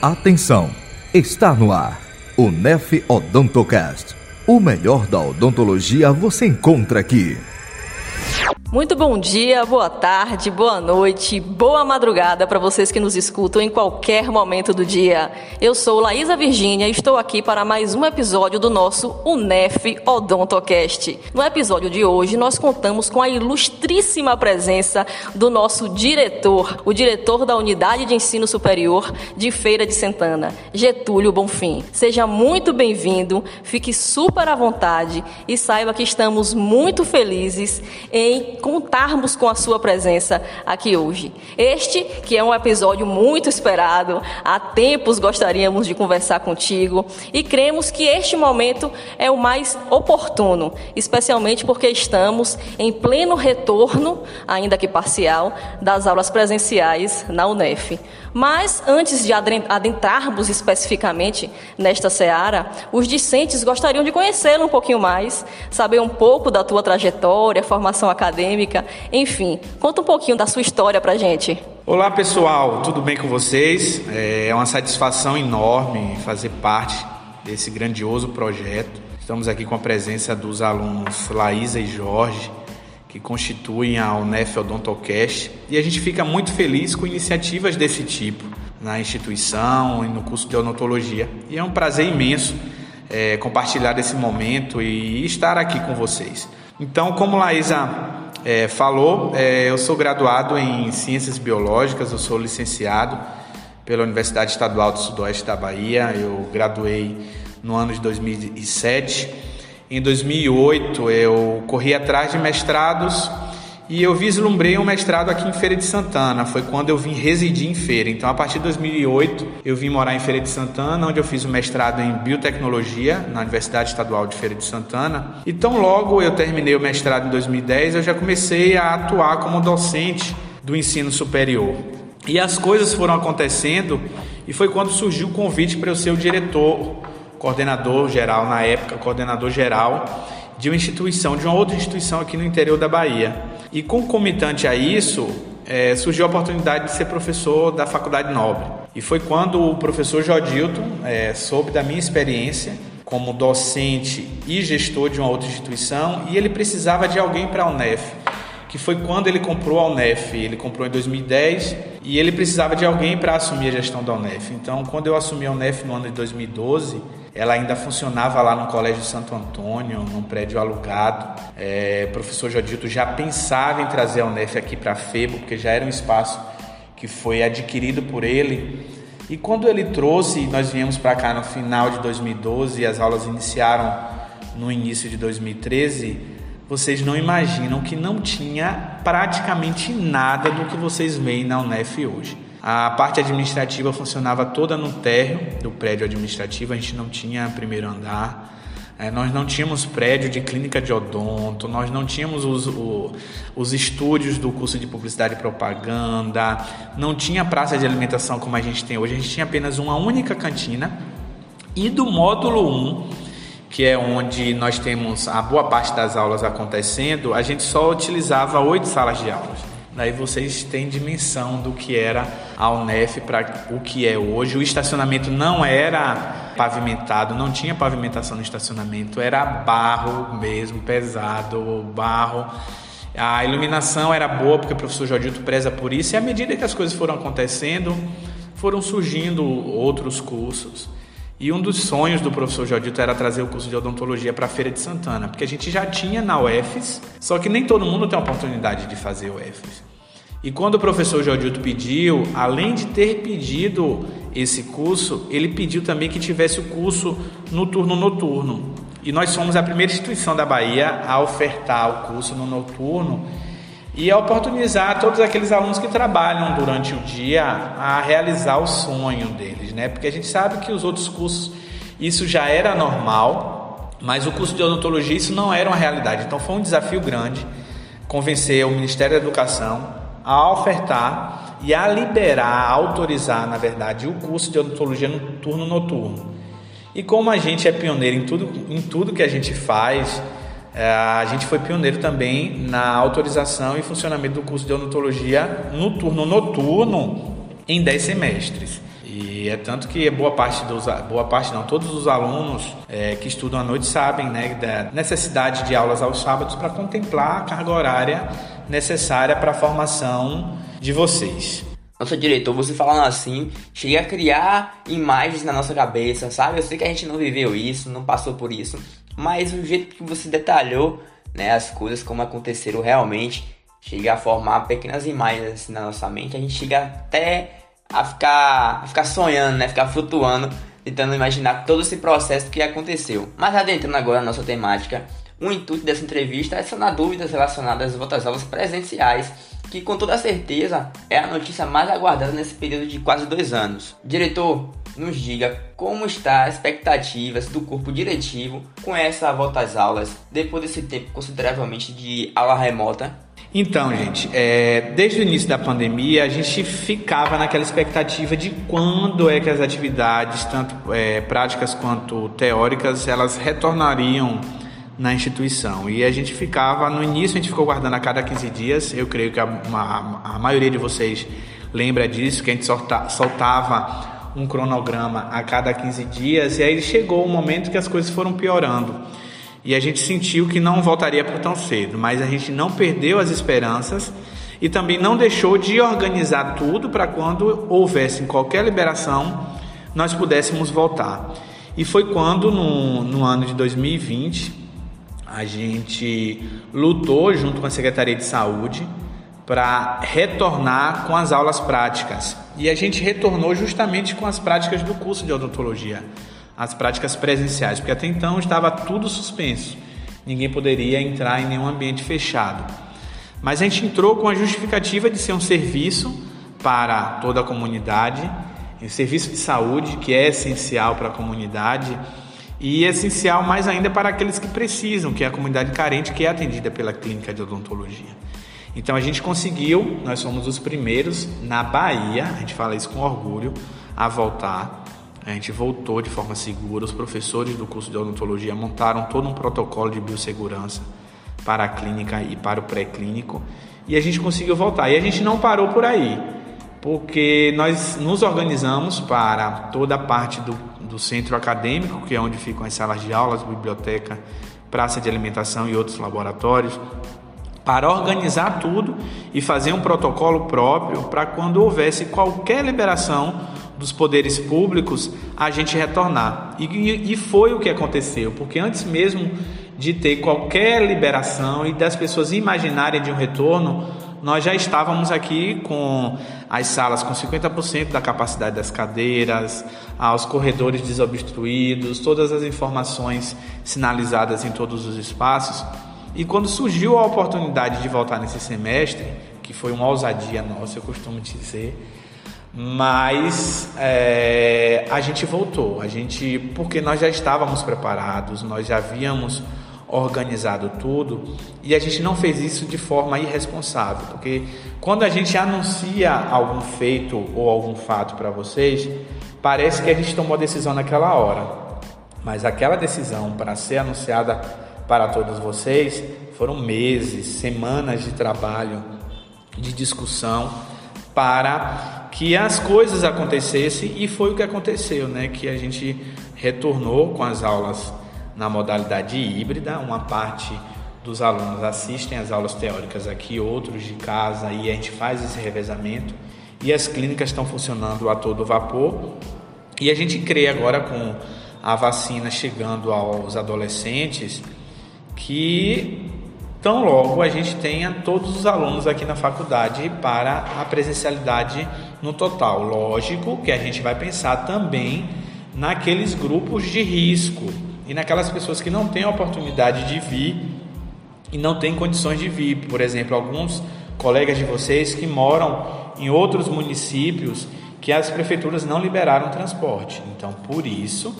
Atenção, está no ar o Nef Odontocast. O melhor da odontologia você encontra aqui. Muito bom dia, boa tarde, boa noite, boa madrugada para vocês que nos escutam em qualquer momento do dia. Eu sou Laísa Virgínia e estou aqui para mais um episódio do nosso UNEF Odontocast. No episódio de hoje, nós contamos com a ilustríssima presença do nosso diretor, o diretor da Unidade de Ensino Superior de Feira de Santana, Getúlio Bonfim. Seja muito bem-vindo, fique super à vontade e saiba que estamos muito felizes em contarmos com a sua presença aqui hoje. Este, que é um episódio muito esperado, há tempos gostaríamos de conversar contigo e cremos que este momento é o mais oportuno, especialmente porque estamos em pleno retorno, ainda que parcial, das aulas presenciais na UNEF. Mas antes de adentrarmos especificamente nesta seara, os discentes gostariam de conhecê-lo um pouquinho mais, saber um pouco da tua trajetória, formação acadêmica, enfim, conta um pouquinho da sua história pra gente. Olá pessoal, tudo bem com vocês? É uma satisfação enorme fazer parte desse grandioso projeto. Estamos aqui com a presença dos alunos Laísa e Jorge que constituem a UNEF Odontocast e a gente fica muito feliz com iniciativas desse tipo na instituição e no curso de odontologia. E é um prazer imenso é, compartilhar desse momento e estar aqui com vocês. Então, como Laísa é, falou, é, eu sou graduado em Ciências Biológicas, eu sou licenciado pela Universidade Estadual do Sudoeste da Bahia, eu graduei no ano de 2007 em 2008 eu corri atrás de mestrados e eu vislumbrei um mestrado aqui em Feira de Santana. Foi quando eu vim residir em Feira. Então, a partir de 2008, eu vim morar em Feira de Santana, onde eu fiz o mestrado em biotecnologia na Universidade Estadual de Feira de Santana. E tão logo eu terminei o mestrado em 2010, eu já comecei a atuar como docente do ensino superior. E as coisas foram acontecendo e foi quando surgiu o convite para eu ser o diretor coordenador geral na época, coordenador geral de uma instituição, de uma outra instituição aqui no interior da Bahia. E concomitante a isso, é, surgiu a oportunidade de ser professor da Faculdade Nobre. E foi quando o professor Jodilton é, soube da minha experiência como docente e gestor de uma outra instituição e ele precisava de alguém para a UNEF que foi quando ele comprou a Unef. Ele comprou em 2010 e ele precisava de alguém para assumir a gestão da Unef. Então, quando eu assumi a Unef no ano de 2012, ela ainda funcionava lá no Colégio Santo Antônio, num prédio alugado. É, o professor Jodito já pensava em trazer a Unef aqui para a FEBO, porque já era um espaço que foi adquirido por ele. E quando ele trouxe, nós viemos para cá no final de 2012 e as aulas iniciaram no início de 2013, vocês não imaginam que não tinha praticamente nada do que vocês veem na Unef hoje. A parte administrativa funcionava toda no térreo do prédio administrativo, a gente não tinha primeiro andar. É, nós não tínhamos prédio de clínica de odonto, nós não tínhamos os, o, os estúdios do curso de publicidade e propaganda, não tinha praça de alimentação como a gente tem hoje, a gente tinha apenas uma única cantina. E do módulo 1, que é onde nós temos a boa parte das aulas acontecendo, a gente só utilizava oito salas de aulas. Daí vocês têm dimensão do que era a Unef para o que é hoje. O estacionamento não era pavimentado, não tinha pavimentação no estacionamento, era barro mesmo, pesado, barro. A iluminação era boa porque o professor Jodilto preza por isso, e à medida que as coisas foram acontecendo, foram surgindo outros cursos. E um dos sonhos do professor Jodito era trazer o curso de odontologia para a Feira de Santana, porque a gente já tinha na UFES, só que nem todo mundo tem a oportunidade de fazer UFES. E quando o professor Jodito pediu, além de ter pedido esse curso, ele pediu também que tivesse o curso no turno noturno. E nós somos a primeira instituição da Bahia a ofertar o curso no noturno e a oportunizar todos aqueles alunos que trabalham durante o dia a realizar o sonho deles, né? Porque a gente sabe que os outros cursos isso já era normal, mas o curso de odontologia isso não era uma realidade. Então foi um desafio grande convencer o Ministério da Educação a ofertar e a liberar, a autorizar, na verdade, o curso de odontologia no turno noturno. E como a gente é pioneiro em tudo, em tudo que a gente faz, é, a gente foi pioneiro também na autorização e funcionamento do curso de odontologia no turno noturno em 10 semestres. E é tanto que boa parte dos boa parte não, todos os alunos é, que estudam à noite sabem, né, da necessidade de aulas aos sábados para contemplar a carga horária necessária para a formação de vocês. Nossa diretor, você falando assim, chega a criar imagens na nossa cabeça, sabe? Eu sei que a gente não viveu isso, não passou por isso, mas o jeito que você detalhou, né, as coisas como aconteceram realmente, chega a formar pequenas imagens assim, na nossa mente, a gente chega até a ficar, a ficar sonhando, né? Ficar flutuando, tentando imaginar todo esse processo que aconteceu. Mas adentrando agora na nossa temática, o intuito dessa entrevista é sanar dúvidas relacionadas às aulas presenciais, que com toda certeza é a notícia mais aguardada nesse período de quase dois anos. Diretor, nos diga como está as expectativas do corpo diretivo com essa volta às aulas depois desse tempo consideravelmente de aula remota então, gente, é, desde o início da pandemia, a gente ficava naquela expectativa de quando é que as atividades, tanto é, práticas quanto teóricas, elas retornariam na instituição. E a gente ficava, no início, a gente ficou guardando a cada 15 dias. Eu creio que a, a, a maioria de vocês lembra disso, que a gente solta, soltava um cronograma a cada 15 dias. E aí chegou o momento que as coisas foram piorando e a gente sentiu que não voltaria por tão cedo, mas a gente não perdeu as esperanças e também não deixou de organizar tudo para quando houvesse qualquer liberação nós pudéssemos voltar. E foi quando, no, no ano de 2020, a gente lutou junto com a Secretaria de Saúde para retornar com as aulas práticas. E a gente retornou justamente com as práticas do curso de odontologia as práticas presenciais, porque até então estava tudo suspenso. Ninguém poderia entrar em nenhum ambiente fechado. Mas a gente entrou com a justificativa de ser um serviço para toda a comunidade, um serviço de saúde que é essencial para a comunidade e essencial mais ainda para aqueles que precisam, que é a comunidade carente que é atendida pela clínica de odontologia. Então a gente conseguiu, nós somos os primeiros na Bahia, a gente fala isso com orgulho, a voltar a gente voltou de forma segura. Os professores do curso de odontologia montaram todo um protocolo de biossegurança para a clínica e para o pré-clínico e a gente conseguiu voltar. E a gente não parou por aí, porque nós nos organizamos para toda a parte do, do centro acadêmico, que é onde ficam as salas de aulas, biblioteca, praça de alimentação e outros laboratórios, para organizar tudo e fazer um protocolo próprio para quando houvesse qualquer liberação dos poderes públicos a gente retornar. E, e, foi o que aconteceu, porque antes mesmo de ter qualquer liberação e das pessoas imaginarem de um retorno, nós já estávamos aqui com as salas com 50% da capacidade das cadeiras, os corredores desobstruídos, todas as informações sinalizadas em todos os espaços. E quando surgiu a oportunidade de voltar nesse semestre, que foi uma ousadia nossa, eu costumo dizer, mas é, a gente voltou, a gente porque nós já estávamos preparados, nós já havíamos organizado tudo e a gente não fez isso de forma irresponsável, porque quando a gente anuncia algum feito ou algum fato para vocês, parece que a gente tomou a decisão naquela hora, mas aquela decisão para ser anunciada para todos vocês. Foram meses, semanas de trabalho, de discussão para que as coisas acontecessem. E foi o que aconteceu, né? Que a gente retornou com as aulas na modalidade híbrida, uma parte dos alunos assistem às aulas teóricas aqui, outros de casa e a gente faz esse revezamento. E as clínicas estão funcionando a todo vapor. E a gente crê agora com a vacina chegando aos adolescentes que Tão logo a gente tenha todos os alunos aqui na faculdade para a presencialidade no total. Lógico que a gente vai pensar também naqueles grupos de risco e naquelas pessoas que não têm oportunidade de vir e não têm condições de vir. Por exemplo, alguns colegas de vocês que moram em outros municípios que as prefeituras não liberaram transporte. Então, por isso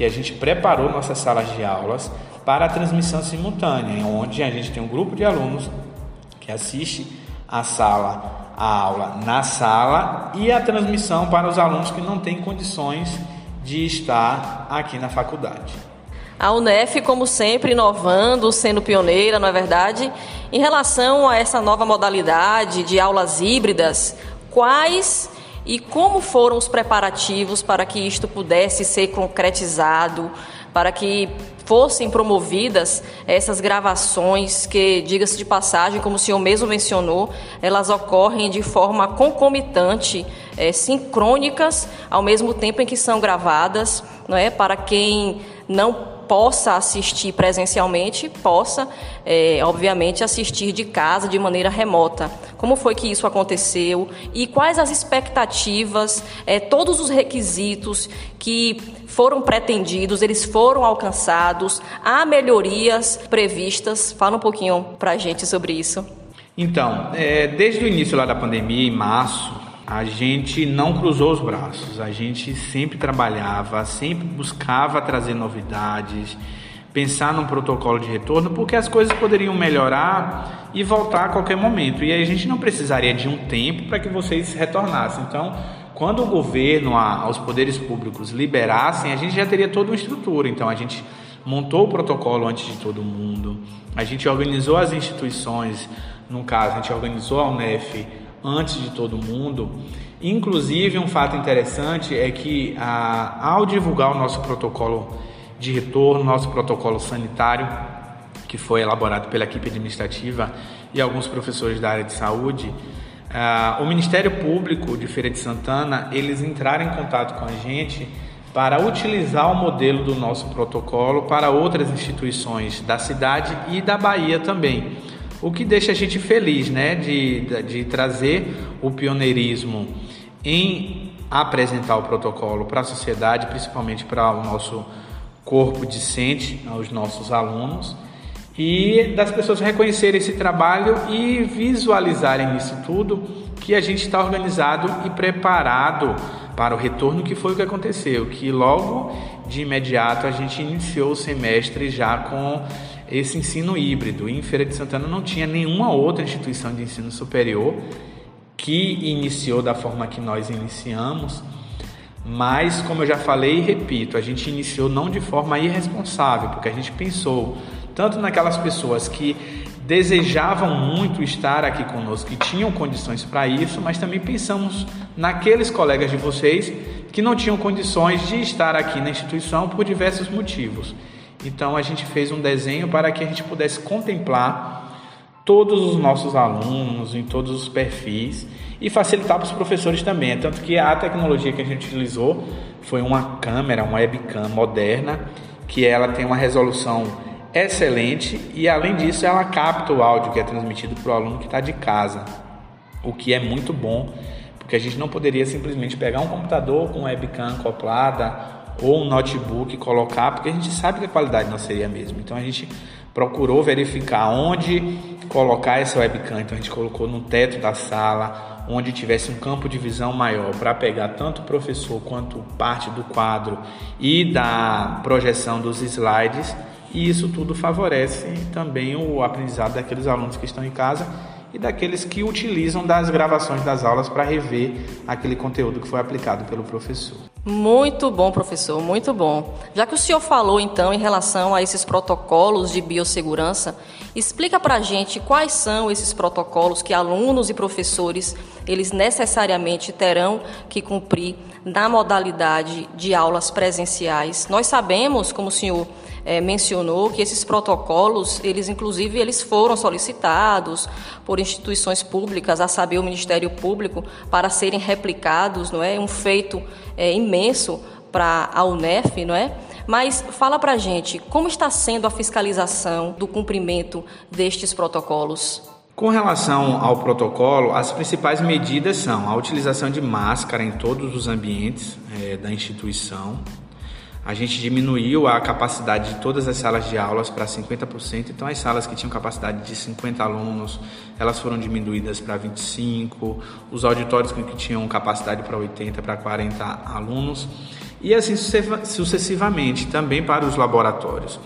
que a gente preparou nossas salas de aulas para a transmissão simultânea, onde a gente tem um grupo de alunos que assiste a sala, a aula na sala e a transmissão para os alunos que não têm condições de estar aqui na faculdade. A UNEF, como sempre, inovando, sendo pioneira, não é verdade? Em relação a essa nova modalidade de aulas híbridas, quais e como foram os preparativos para que isto pudesse ser concretizado, para que fossem promovidas essas gravações que, diga-se de passagem, como o senhor mesmo mencionou, elas ocorrem de forma concomitante, é, sincrônicas, ao mesmo tempo em que são gravadas, não é? Para quem não possa assistir presencialmente, possa, é, obviamente, assistir de casa de maneira remota. Como foi que isso aconteceu e quais as expectativas, é, todos os requisitos que foram pretendidos, eles foram alcançados, há melhorias previstas? Fala um pouquinho para a gente sobre isso. Então, é, desde o início lá da pandemia, em março, a gente não cruzou os braços, a gente sempre trabalhava, sempre buscava trazer novidades, pensar num protocolo de retorno, porque as coisas poderiam melhorar e voltar a qualquer momento. E aí a gente não precisaria de um tempo para que vocês retornassem. Então, quando o governo, os poderes públicos liberassem, a gente já teria toda uma estrutura. Então, a gente montou o protocolo antes de todo mundo, a gente organizou as instituições, no caso, a gente organizou a UNEF antes de todo mundo. Inclusive, um fato interessante é que ao divulgar o nosso protocolo de retorno, nosso protocolo sanitário, que foi elaborado pela equipe administrativa e alguns professores da área de saúde, o Ministério Público de Feira de Santana, eles entraram em contato com a gente para utilizar o modelo do nosso protocolo para outras instituições da cidade e da Bahia também. O que deixa a gente feliz, né, de, de, trazer o pioneirismo em apresentar o protocolo para a sociedade, principalmente para o nosso corpo discente, aos nossos alunos, e das pessoas reconhecerem esse trabalho e visualizarem isso tudo que a gente está organizado e preparado para o retorno, que foi o que aconteceu, que logo de imediato a gente iniciou o semestre já com esse ensino híbrido. Em Feira de Santana não tinha nenhuma outra instituição de ensino superior que iniciou da forma que nós iniciamos, mas como eu já falei e repito, a gente iniciou não de forma irresponsável, porque a gente pensou tanto naquelas pessoas que desejavam muito estar aqui conosco, que tinham condições para isso, mas também pensamos naqueles colegas de vocês que não tinham condições de estar aqui na instituição por diversos motivos. Então a gente fez um desenho para que a gente pudesse contemplar todos os nossos alunos em todos os perfis e facilitar para os professores também. Tanto que a tecnologia que a gente utilizou foi uma câmera, uma webcam moderna, que ela tem uma resolução excelente e além disso ela capta o áudio que é transmitido para o aluno que está de casa, o que é muito bom, porque a gente não poderia simplesmente pegar um computador com webcam acoplada ou um notebook colocar, porque a gente sabe que a qualidade não seria a mesma. Então a gente procurou verificar onde colocar essa webcam. Então a gente colocou no teto da sala, onde tivesse um campo de visão maior para pegar tanto o professor quanto parte do quadro e da projeção dos slides. E isso tudo favorece também o aprendizado daqueles alunos que estão em casa e daqueles que utilizam das gravações das aulas para rever aquele conteúdo que foi aplicado pelo professor. Muito bom, professor, muito bom. Já que o senhor falou então em relação a esses protocolos de biossegurança, explica para a gente quais são esses protocolos que alunos e professores eles necessariamente terão que cumprir na modalidade de aulas presenciais. Nós sabemos, como o senhor é, mencionou que esses protocolos, eles inclusive eles foram solicitados por instituições públicas, a saber o Ministério Público, para serem replicados, não é? Um feito é, imenso para a UNEF, não é? Mas fala para gente como está sendo a fiscalização do cumprimento destes protocolos. Com relação ao protocolo, as principais medidas são a utilização de máscara em todos os ambientes é, da instituição, a gente diminuiu a capacidade de todas as salas de aulas para 50%, então as salas que tinham capacidade de 50 alunos, elas foram diminuídas para 25, os auditórios que tinham capacidade para 80 para 40 alunos. E assim sucessivamente, também para os laboratórios.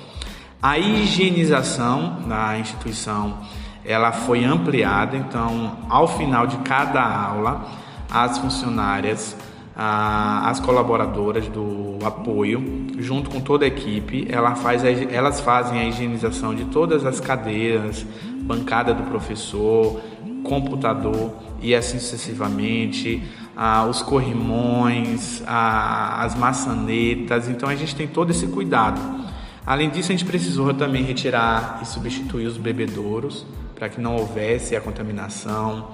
A higienização da instituição, ela foi ampliada, então ao final de cada aula, as funcionárias as colaboradoras do apoio, junto com toda a equipe, ela faz a, elas fazem a higienização de todas as cadeiras, bancada do professor, computador e assim sucessivamente, os corrimões, as maçanetas. Então a gente tem todo esse cuidado. Além disso, a gente precisou também retirar e substituir os bebedouros para que não houvesse a contaminação.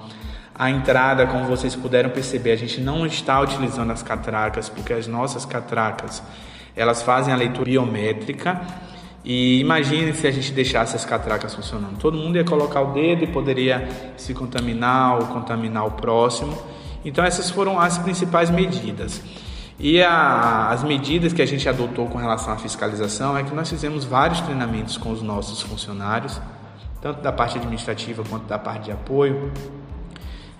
A entrada, como vocês puderam perceber, a gente não está utilizando as catracas, porque as nossas catracas elas fazem a leitura biométrica. E imagine se a gente deixasse as catracas funcionando. Todo mundo ia colocar o dedo e poderia se contaminar ou contaminar o próximo. Então, essas foram as principais medidas. E a, as medidas que a gente adotou com relação à fiscalização é que nós fizemos vários treinamentos com os nossos funcionários, tanto da parte administrativa quanto da parte de apoio,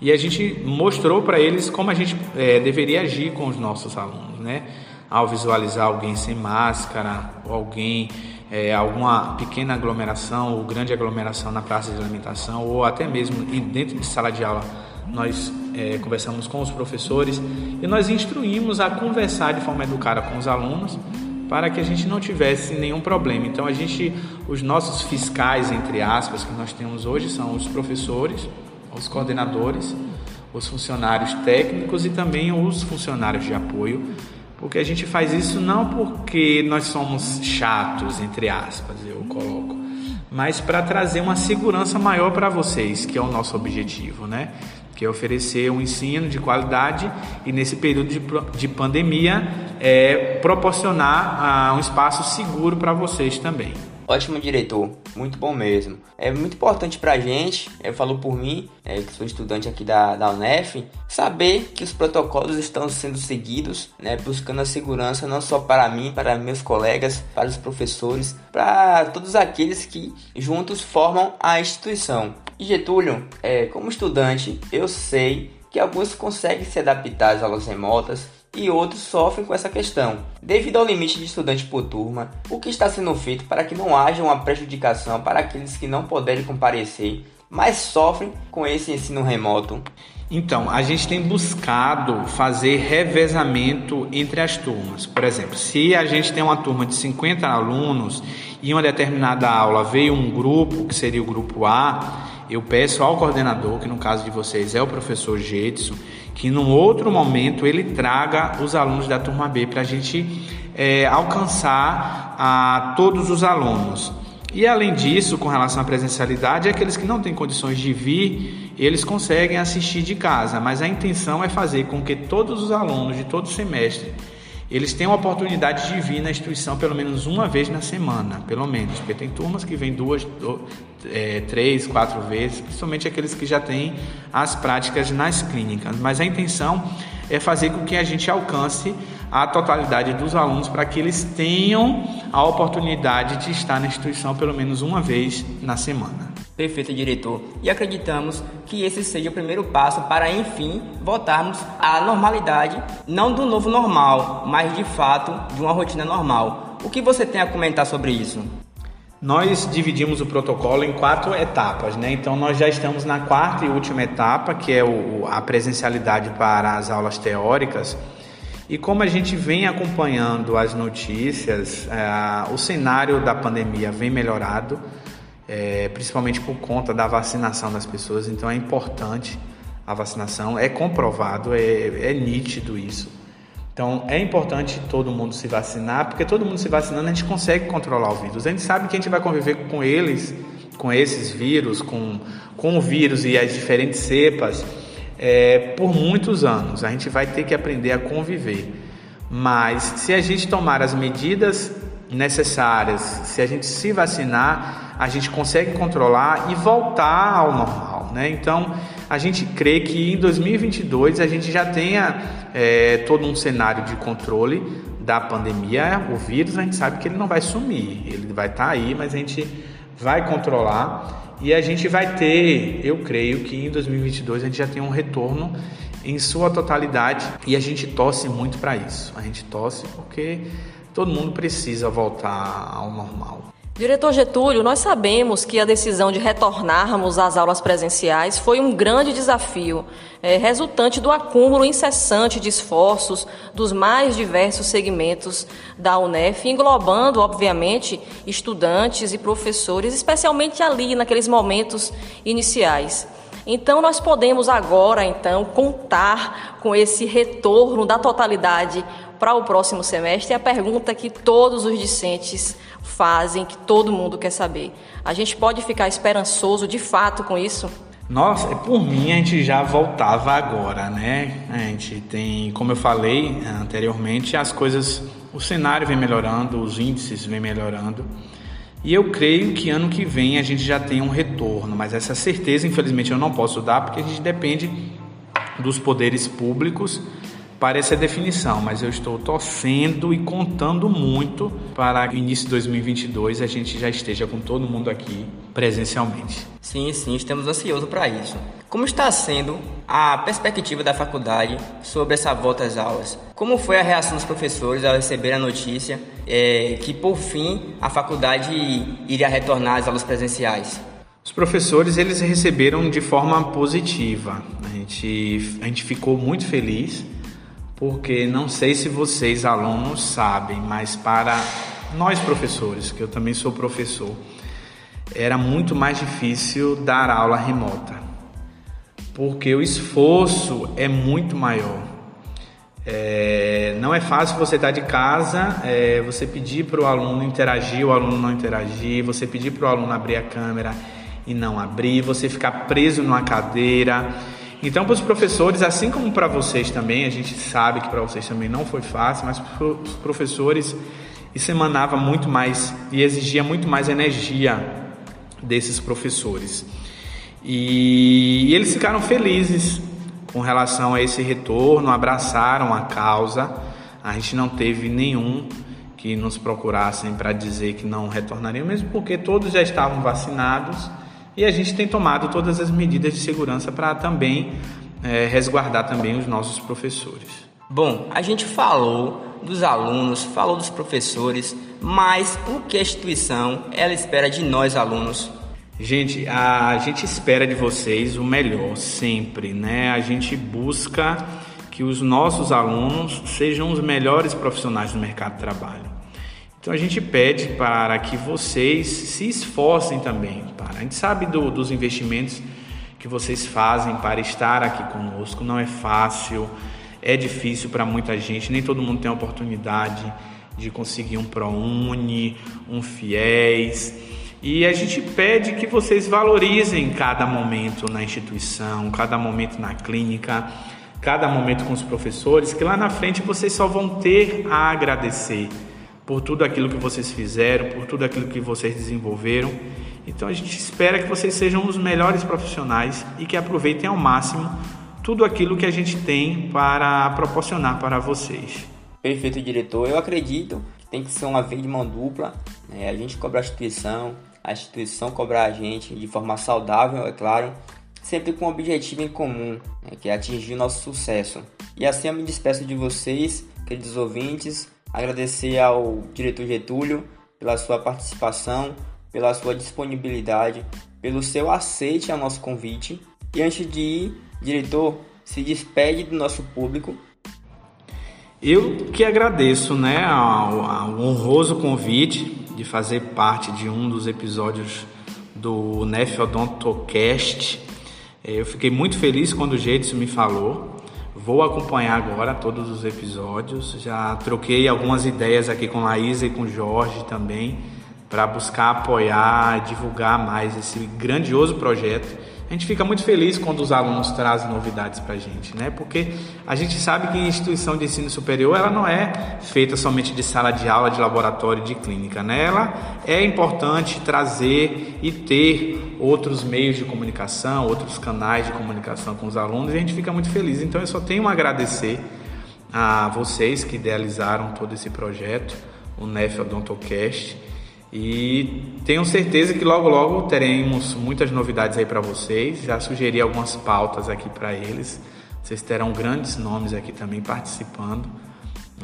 e a gente mostrou para eles como a gente é, deveria agir com os nossos alunos, né? Ao visualizar alguém sem máscara, alguém, é, alguma pequena aglomeração ou grande aglomeração na praça de alimentação, ou até mesmo dentro de sala de aula, nós é, conversamos com os professores e nós instruímos a conversar de forma educada com os alunos para que a gente não tivesse nenhum problema. Então a gente, os nossos fiscais entre aspas que nós temos hoje são os professores, os coordenadores, os funcionários técnicos e também os funcionários de apoio, porque a gente faz isso não porque nós somos chatos, entre aspas, eu coloco, mas para trazer uma segurança maior para vocês, que é o nosso objetivo, né? Que é oferecer um ensino de qualidade e nesse período de, de pandemia é, proporcionar ah, um espaço seguro para vocês também. Ótimo diretor, muito bom mesmo. É muito importante pra gente, eu falo por mim, é, que sou estudante aqui da, da UNEF, saber que os protocolos estão sendo seguidos, né, buscando a segurança não só para mim, para meus colegas, para os professores, para todos aqueles que juntos formam a instituição. E Getúlio, é, como estudante, eu sei que alguns conseguem se adaptar às aulas remotas, e outros sofrem com essa questão. Devido ao limite de estudante por turma, o que está sendo feito para que não haja uma prejudicação para aqueles que não puderem comparecer, mas sofrem com esse ensino remoto? Então, a gente tem buscado fazer revezamento entre as turmas. Por exemplo, se a gente tem uma turma de 50 alunos e uma determinada aula veio um grupo, que seria o grupo A, eu peço ao coordenador, que no caso de vocês é o professor Jetson, que num outro momento ele traga os alunos da turma B para a gente é, alcançar a todos os alunos. E além disso, com relação à presencialidade, aqueles que não têm condições de vir, eles conseguem assistir de casa, mas a intenção é fazer com que todos os alunos de todo semestre eles têm a oportunidade de vir na instituição pelo menos uma vez na semana, pelo menos, porque tem turmas que vêm duas, é, três, quatro vezes, principalmente aqueles que já têm as práticas nas clínicas. Mas a intenção é fazer com que a gente alcance a totalidade dos alunos para que eles tenham a oportunidade de estar na instituição pelo menos uma vez na semana. Perfeito, diretor. E acreditamos que esse seja o primeiro passo para, enfim, voltarmos à normalidade, não do novo normal, mas de fato de uma rotina normal. O que você tem a comentar sobre isso? Nós dividimos o protocolo em quatro etapas, né? Então nós já estamos na quarta e última etapa, que é o, a presencialidade para as aulas teóricas. E como a gente vem acompanhando as notícias, é, o cenário da pandemia vem melhorado é, principalmente por conta da vacinação das pessoas. Então é importante a vacinação, é comprovado, é, é nítido isso. Então é importante todo mundo se vacinar, porque todo mundo se vacinando a gente consegue controlar o vírus. A gente sabe que a gente vai conviver com eles, com esses vírus, com, com o vírus e as diferentes cepas, é, por muitos anos. A gente vai ter que aprender a conviver. Mas se a gente tomar as medidas necessárias, se a gente se vacinar, a gente consegue controlar e voltar ao normal, né? Então, a gente crê que em 2022 a gente já tenha é, todo um cenário de controle da pandemia. O vírus a gente sabe que ele não vai sumir, ele vai estar tá aí, mas a gente vai controlar e a gente vai ter, eu creio que em 2022 a gente já tem um retorno em sua totalidade e a gente torce muito para isso. A gente torce porque todo mundo precisa voltar ao normal. Diretor Getúlio, nós sabemos que a decisão de retornarmos às aulas presenciais foi um grande desafio, é, resultante do acúmulo incessante de esforços dos mais diversos segmentos da UNEF, englobando, obviamente, estudantes e professores, especialmente ali naqueles momentos iniciais. Então nós podemos agora então contar com esse retorno da totalidade para o próximo semestre. É a pergunta que todos os discentes fazem, que todo mundo quer saber. A gente pode ficar esperançoso de fato com isso? Nossa, é por mim a gente já voltava agora, né? A gente tem, como eu falei anteriormente, as coisas, o cenário vem melhorando, os índices vem melhorando. E eu creio que ano que vem a gente já tem um retorno, mas essa certeza, infelizmente, eu não posso dar porque a gente depende dos poderes públicos para essa definição, mas eu estou torcendo e contando muito para no início de 2022 a gente já esteja com todo mundo aqui presencialmente. Sim, sim, estamos ansiosos para isso. Como está sendo a perspectiva da faculdade sobre essa volta às aulas? Como foi a reação dos professores ao receber a notícia é, que, por fim, a faculdade iria retornar às aulas presenciais? Os professores eles receberam de forma positiva. A gente, a gente ficou muito feliz porque não sei se vocês alunos sabem, mas para nós professores, que eu também sou professor, era muito mais difícil dar aula remota, porque o esforço é muito maior. É, não é fácil você estar de casa, é, você pedir para o aluno interagir, o aluno não interagir, você pedir para o aluno abrir a câmera e não abrir, você ficar preso numa cadeira. Então, para os professores, assim como para vocês também, a gente sabe que para vocês também não foi fácil, mas para os professores isso emanava muito mais e exigia muito mais energia desses professores. E, e eles ficaram felizes com relação a esse retorno, abraçaram a causa. A gente não teve nenhum que nos procurassem para dizer que não retornariam, mesmo porque todos já estavam vacinados e a gente tem tomado todas as medidas de segurança para também é, resguardar também os nossos professores. Bom, a gente falou dos alunos, falou dos professores, mas o que a instituição ela espera de nós alunos? Gente, a gente espera de vocês o melhor sempre, né? A gente busca que os nossos alunos sejam os melhores profissionais do mercado de trabalho. Então a gente pede para que vocês se esforcem também. Para. A gente sabe do, dos investimentos que vocês fazem para estar aqui conosco. Não é fácil, é difícil para muita gente. Nem todo mundo tem a oportunidade de conseguir um ProUni, um FIES. E a gente pede que vocês valorizem cada momento na instituição, cada momento na clínica, cada momento com os professores, que lá na frente vocês só vão ter a agradecer por tudo aquilo que vocês fizeram, por tudo aquilo que vocês desenvolveram. Então a gente espera que vocês sejam os melhores profissionais e que aproveitem ao máximo tudo aquilo que a gente tem para proporcionar para vocês. Perfeito, diretor. Eu acredito que tem que ser uma vez de mão dupla. Né? A gente cobra a instituição, a instituição cobra a gente de forma saudável, é claro, sempre com um objetivo em comum, né? que é atingir o nosso sucesso. E assim eu me despeço de vocês, queridos ouvintes, Agradecer ao diretor Getúlio pela sua participação, pela sua disponibilidade, pelo seu aceite ao nosso convite. E antes de ir, diretor, se despede do nosso público. Eu que agradeço né, ao, ao honroso convite de fazer parte de um dos episódios do Nef Odontocast. Eu fiquei muito feliz quando o Jeitson me falou Vou acompanhar agora todos os episódios. Já troquei algumas ideias aqui com Laísa e com Jorge também para buscar apoiar, divulgar mais esse grandioso projeto. A gente fica muito feliz quando os alunos trazem novidades para a gente, né? Porque a gente sabe que a instituição de ensino superior ela não é feita somente de sala de aula, de laboratório, de clínica, né? Ela é importante trazer e ter outros meios de comunicação, outros canais de comunicação com os alunos e a gente fica muito feliz. Então eu só tenho a agradecer a vocês que idealizaram todo esse projeto, o NEF Odontocast e tenho certeza que logo logo teremos muitas novidades aí para vocês. Já sugeri algumas pautas aqui para eles. Vocês terão grandes nomes aqui também participando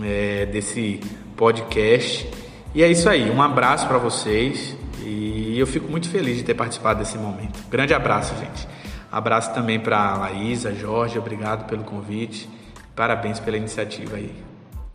é, desse podcast. E é isso aí. Um abraço para vocês. E eu fico muito feliz de ter participado desse momento. Grande abraço, gente. Abraço também para Laísa, Jorge, obrigado pelo convite. Parabéns pela iniciativa aí.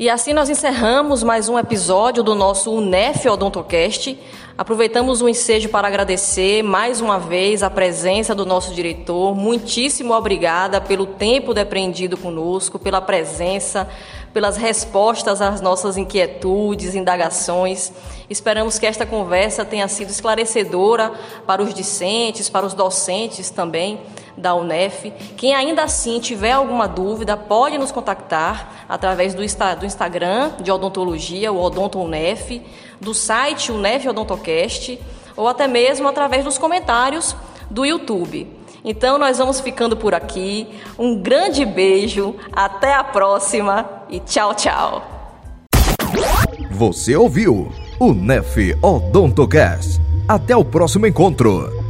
E assim nós encerramos mais um episódio do nosso UNEF Odontocast. Aproveitamos o ensejo para agradecer mais uma vez a presença do nosso diretor. Muitíssimo obrigada pelo tempo depreendido conosco, pela presença, pelas respostas às nossas inquietudes, indagações. Esperamos que esta conversa tenha sido esclarecedora para os discentes, para os docentes também da UNEF. Quem ainda assim tiver alguma dúvida, pode nos contactar através do, Instagram de odontologia, o Odonto UNEF, do site UNEF Odontocast, ou até mesmo através dos comentários do YouTube. Então nós vamos ficando por aqui. Um grande beijo, até a próxima e tchau, tchau. Você ouviu o NEF Odontocast. Até o próximo encontro.